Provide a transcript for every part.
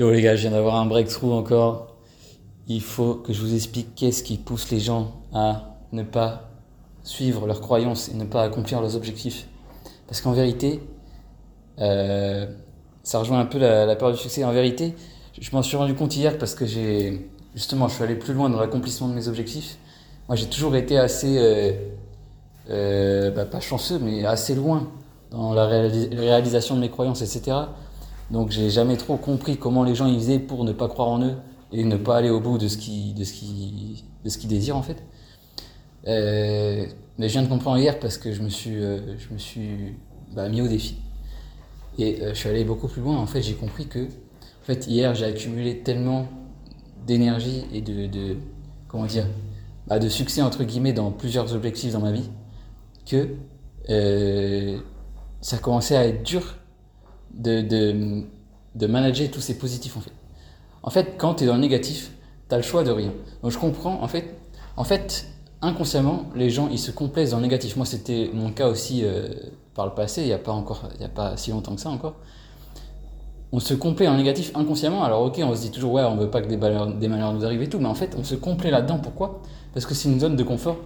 Yo les gars, je viens d'avoir un breakthrough encore. Il faut que je vous explique qu'est-ce qui pousse les gens à ne pas suivre leurs croyances et ne pas accomplir leurs objectifs. Parce qu'en vérité, euh, ça rejoint un peu la, peur du succès. En vérité, je m'en suis rendu compte hier parce que j'ai justement, je suis allé plus loin dans l'accomplissement de mes objectifs. Moi, j'ai toujours été assez, euh, euh, bah, pas chanceux, mais assez loin dans la réalisation de mes croyances, etc. Donc j'ai jamais trop compris comment les gens y faisaient pour ne pas croire en eux et ne pas aller au bout de ce qu'ils de ce qui de ce qu'ils désirent en fait. Euh, mais je viens de comprendre hier parce que je me suis euh, je me suis bah, mis au défi et euh, je suis allé beaucoup plus loin. En fait, j'ai compris que en fait hier j'ai accumulé tellement d'énergie et de, comment dire bah, de succès entre guillemets dans plusieurs objectifs dans ma vie que ça commençait à être dur de, de, de manager tous ces positifs en fait. En fait, quand tu es dans le négatif, tu as le choix de rien. Donc je comprends, en fait, en fait, inconsciemment, les gens, ils se complaisent dans le négatif. Moi, c'était mon cas aussi euh, par le passé, il n'y a pas encore, il y a pas si longtemps que ça encore. On se complaît en négatif inconsciemment. Alors ok, on se dit toujours ouais, on veut pas que des malheurs, des malheurs nous arrivent et tout, mais en fait, on se complaît là-dedans. Pourquoi? Parce que c'est une zone de confort.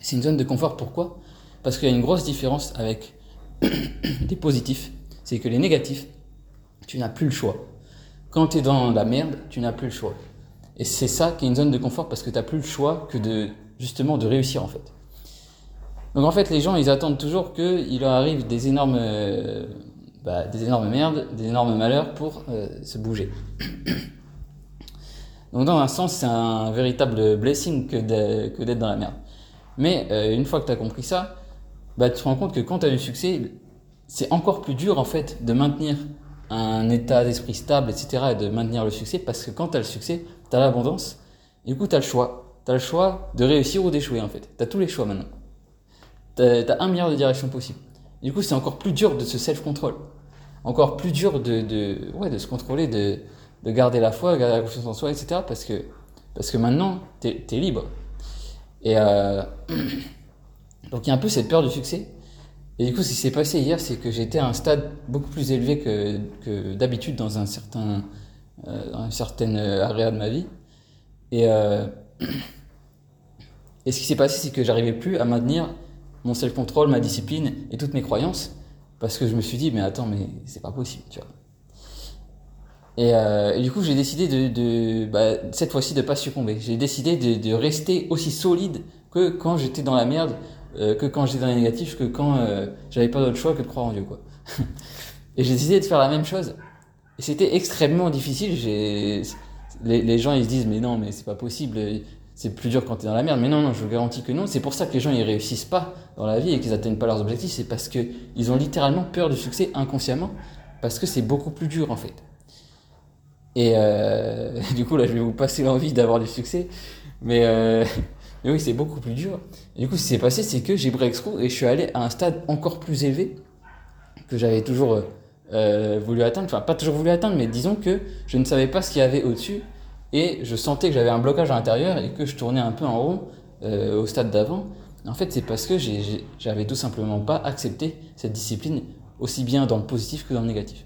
C'est une zone de confort. Pourquoi? Parce qu'il y a une grosse différence avec des positifs c'est que les négatifs, tu n'as plus le choix. Quand tu es dans la merde, tu n'as plus le choix. Et c'est ça qui est une zone de confort parce que tu n'as plus le choix que de justement de réussir en fait. Donc en fait, les gens, ils attendent toujours qu'il leur arrive des énormes, euh, bah, des énormes merdes, des énormes malheurs pour euh, se bouger. Donc dans un sens, c'est un véritable blessing que d'être dans la merde. Mais euh, une fois que tu as compris ça, bah, tu te rends compte que quand tu as du succès, c'est encore plus dur en fait de maintenir un état d'esprit stable, etc. et de maintenir le succès parce que quand tu as le succès, tu as l'abondance. Du coup, tu as le choix. Tu as le choix de réussir ou d'échouer en fait. Tu as tous les choix maintenant. Tu as, un milliard de directions possibles. Du coup, c'est encore plus dur de se self-control. Encore plus dur de, ouais, de se contrôler, de, de garder la foi, de garder la confiance en soi, etc. Parce que, parce que maintenant, tu es, libre. Et euh, donc, il y a un peu cette peur du succès. Et du coup, ce qui s'est passé hier, c'est que j'étais à un stade beaucoup plus élevé que, d'habitude dans un certain, euh, dans une certaine area de ma vie. Et, euh, et ce qui s'est passé, c'est que j'arrivais plus à maintenir mon self-control, ma discipline et toutes mes croyances, parce que je me suis dit, mais attends, mais c'est pas possible, euh, et, du coup, j'ai décidé de, bah, cette fois-ci de pas succomber. J'ai décidé de, rester aussi solide que quand j'étais dans la merde, euh, que quand j'étais dans les négatifs, que quand euh, j'avais pas d'autre choix que de croire en Dieu, quoi. et j'ai décidé de faire la même chose. Et c'était extrêmement difficile. J'ai les, gens ils se disent mais non mais c'est pas possible. C'est plus dur quand t'es dans la merde. Mais non non, je vous garantis que non. C'est pour ça que les gens ils réussissent pas dans la vie et qu'ils atteignent pas leurs objectifs. C'est parce que ils ont littéralement peur du succès inconsciemment parce que c'est beaucoup plus dur en fait. Et euh, du coup là je vais vous passer l'envie d'avoir du succès, mais euh, mais oui, c'est beaucoup plus dur. Et du coup, ce qui s'est passé, c'est que j'ai breakthrough et je suis allé à un stade encore plus élevé que j'avais toujours euh, euh, voulu atteindre. Enfin, pas toujours voulu atteindre, mais disons que je ne savais pas ce qu'il y avait au-dessus et je sentais que j'avais un blocage à l'intérieur et que je tournais un peu en rond euh, au stade d'avant. En fait, c'est parce que j'avais tout simplement pas accepté cette discipline aussi bien dans le positif que dans le négatif.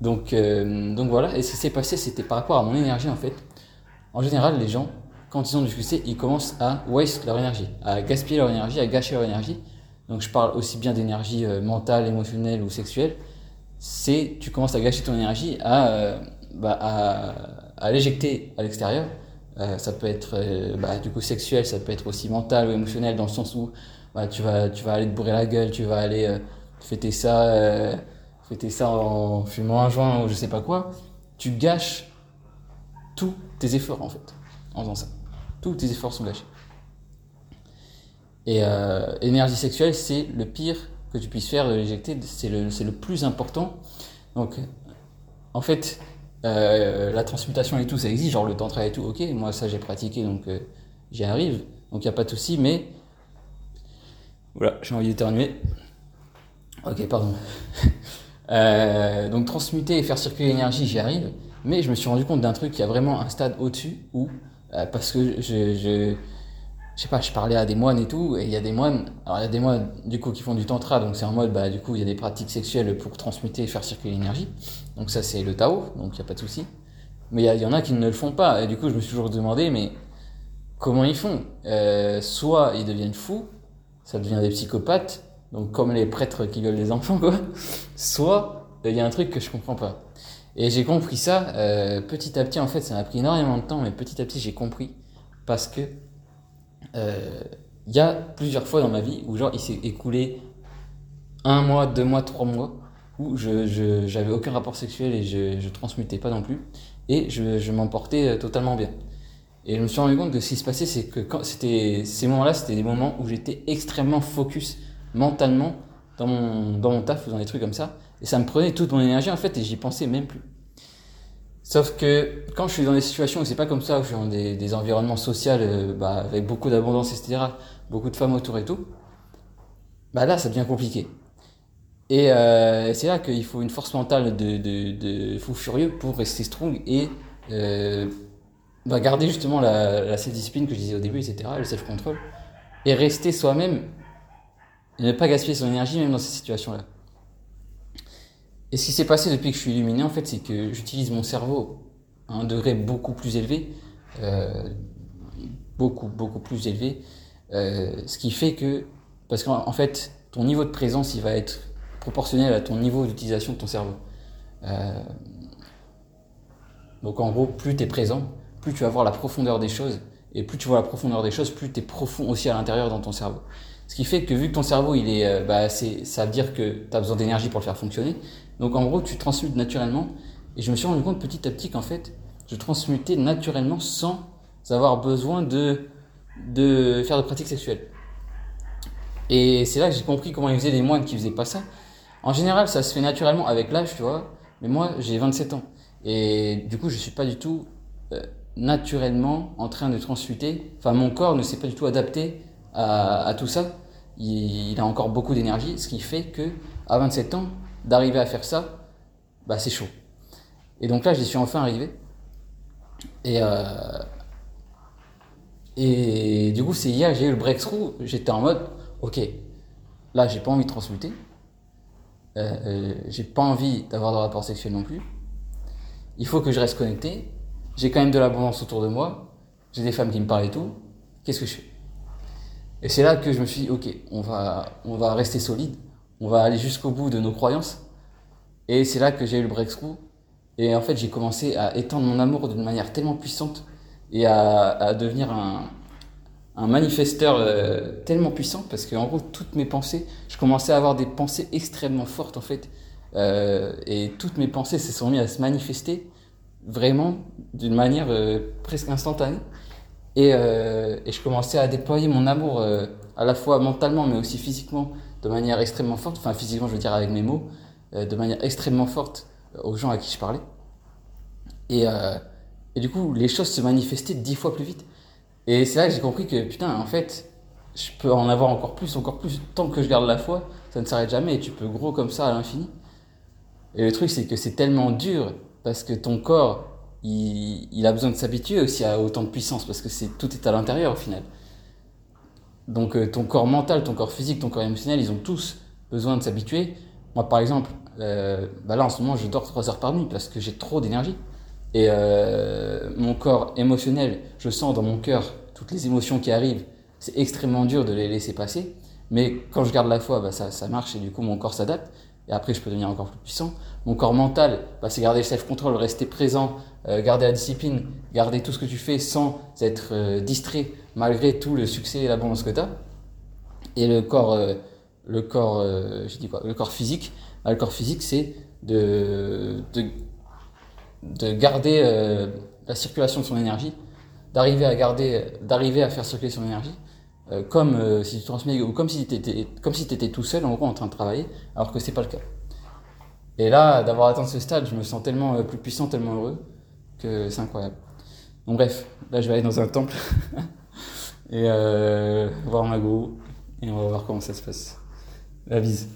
Donc, donc voilà, et ce qui s'est passé, c'était par rapport à mon énergie en fait. En général, les gens, quand ils ont du succès, ils commencent à waste leur énergie, à gaspiller leur énergie, à gâcher leur énergie. Donc je parle aussi bien d'énergie euh, mentale, émotionnelle ou sexuelle. C'est tu commences à gâcher ton énergie, à, euh, bah, à, à l'éjecter à l'extérieur. Euh, ça peut être bah, du coup sexuel, ça peut être aussi mental ou émotionnel dans le sens où bah, tu, vas, tu vas aller te bourrer la gueule, tu vas aller fêter ça, fêter ça en fumant un joint ou je sais pas quoi. Tu gâches tous tes efforts en fait en faisant ça tous tes efforts sont gâchés. Et euh, énergie sexuelle, c'est le pire que tu puisses faire de l'éjecter, c'est le, le, plus important. Donc, en fait, euh, la transmutation et tout, ça existe, genre le tantra et tout, ok, moi ça j'ai pratiqué, donc euh, j'y arrive, donc il n'y a pas de souci, mais... Voilà, j'ai envie d'éternuer. Ok, pardon. Donc transmuter et faire circuler l'énergie, j'y arrive, mais je me suis rendu compte d'un truc, il y a vraiment un stade au-dessus où euh, parce que je, je, je sais pas, je parlais à des moines et tout, et il y a des moines, alors il y a des moines du coup qui font du tantra, donc c'est en mode, bah du coup il y a des pratiques sexuelles pour transmuter et faire circuler l'énergie, donc ça c'est le Tao, donc il n'y a pas de souci. Mais il y, en a qui ne le font pas, et du coup je me suis toujours demandé, mais comment ils font? Euh, Soit ils deviennent fous, ça devient des psychopathes, donc comme les prêtres qui violent les enfants, quoi. Soit il y a un truc que je comprends pas. Et j'ai compris ça euh, petit à petit, en fait ça m'a pris énormément de temps, mais petit à petit j'ai compris, parce que euh, il y a plusieurs fois dans ma vie où genre il s'est écoulé un mois, deux mois, trois mois où je j'avais aucun rapport sexuel et je, je transmutais pas non plus. Et je, je m'en portais euh, totalement bien. Et je me suis rendu compte que ce qui se passait, c'est que quand c'était ces moments-là, c'était des moments où j'étais extrêmement focus mentalement dans mon dans mon taf ou dans des trucs comme ça, et ça me prenait toute mon énergie en fait, et j'y pensais même plus. Sauf que quand je suis dans des situations où c'est pas comme ça, où je suis dans des, environnements sociaux euh, bah, avec beaucoup d'abondance, etc., beaucoup de femmes autour et tout, bah là, ça devient compliqué. Et euh, c'est là qu'il faut une force mentale de, de, de, fou furieux pour rester strong et euh, bah, garder justement la, la self-discipline que je disais au début, etc., le self-control, et rester soi-même et ne pas gaspiller son énergie même dans ces situations-là. Et ce qui s'est passé depuis que je suis illuminé, en fait, c'est que j'utilise mon cerveau à un degré beaucoup plus élevé, euh, beaucoup, beaucoup plus élevé, euh, ce qui fait que, parce qu'en fait, ton niveau de présence, va être proportionnel à ton niveau d'utilisation de ton cerveau. Euh, donc en gros, plus tu es présent, plus tu vas voir la profondeur des choses, et plus tu vois la profondeur des choses, plus tu es profond aussi à l'intérieur dans ton cerveau. Ce qui fait que vu que ton cerveau, il est, euh, bah, c'est, ça veut dire que tu as besoin d'énergie pour le faire fonctionner. Donc en gros, tu transmutes naturellement. Et je me suis rendu compte petit à petit qu'en fait, je transmutais naturellement sans avoir besoin de, de faire de pratiques sexuelles. Et c'est là que j'ai compris comment ils faisaient les moines qui faisaient pas ça. En général, ça se fait naturellement avec l'âge, tu vois. Mais moi, j'ai 27 ans. Et du coup, je suis pas du tout euh, naturellement en train de transmuter. Enfin, mon corps ne s'est pas du tout adapté à, à tout ça. Il, il, a encore beaucoup d'énergie, ce qui fait que à 27 ans, d'arriver à faire ça, bah c'est chaud. Et donc là, j'y suis enfin arrivé. Et, euh, du coup, c'est hier, j'ai eu le breakthrough. J'étais en mode, ok, là, j'ai pas envie de transmuter. Euh, euh, j'ai pas envie d'avoir de rapport sexuel non plus. Il faut que je reste connecté. J'ai quand même de l'abondance autour de moi. J'ai des femmes qui me parlent et tout. Qu'est-ce que je fais? Et c'est là que je me suis dit, ok, on va, on va rester solide on va aller jusqu'au bout de nos croyances. Et c'est là que j'ai eu le breakthrough. Et en fait, j'ai commencé à étendre mon amour d'une manière tellement puissante et à, à devenir un, un manifesteur euh, tellement puissant parce qu'en gros, toutes mes pensées, je commençais à avoir des pensées extrêmement fortes en fait. Euh, et toutes mes pensées se sont mises à se manifester vraiment d'une manière euh, presque instantanée. Et, euh, et, je commençais à déployer mon amour euh, à la fois mentalement mais aussi physiquement de manière extrêmement forte, enfin physiquement je veux dire avec mes mots, euh, de manière extrêmement forte aux gens à qui je parlais. Et, et du coup, les choses se manifestaient dix fois plus vite. Et c'est là que j'ai compris que putain, en fait, je peux en avoir encore plus, encore plus, tant que je garde la foi, ça ne s'arrête jamais et tu peux gros comme ça à l'infini. Et le truc, c'est que c'est tellement dur parce que ton corps, il, a besoin de s'habituer aussi à autant de puissance parce que c'est tout est à l'intérieur au final. Donc euh, ton corps mental, ton corps physique, ton corps émotionnel, ils ont tous besoin de s'habituer. Moi, par exemple, euh, bah là en ce moment, je dors 3 heures par nuit parce que j'ai trop d'énergie. Et euh, mon corps émotionnel, je sens dans mon cœur toutes les émotions qui arrivent. C'est extrêmement dur de les laisser passer. Mais quand je garde la foi, bah, ça marche et du coup mon corps s'adapte. Et après, je peux devenir encore plus puissant. Mon corps mental, bah, c'est garder le self-control, rester présent, euh, garder la discipline, garder tout ce que tu fais sans être euh, distrait malgré tout le succès et l'abondance que tu as. Et le corps, euh, le corps, je dis quoi, le corps physique, bah, le corps physique, c'est de, de, de garder la circulation de son énergie, d'arriver à garder, d'arriver à faire circuler son énergie, euh, comme euh, si tu transmets, ou comme si tu étais, comme si étais tout seul en gros en train de travailler, alors que c'est pas le cas. Et là, d'avoir atteint ce stade, je me sens tellement euh, plus puissant, tellement heureux, que c'est incroyable. Donc bref, là je vais aller dans un temple. et voir ma go et on va voir comment ça se passe. La bise.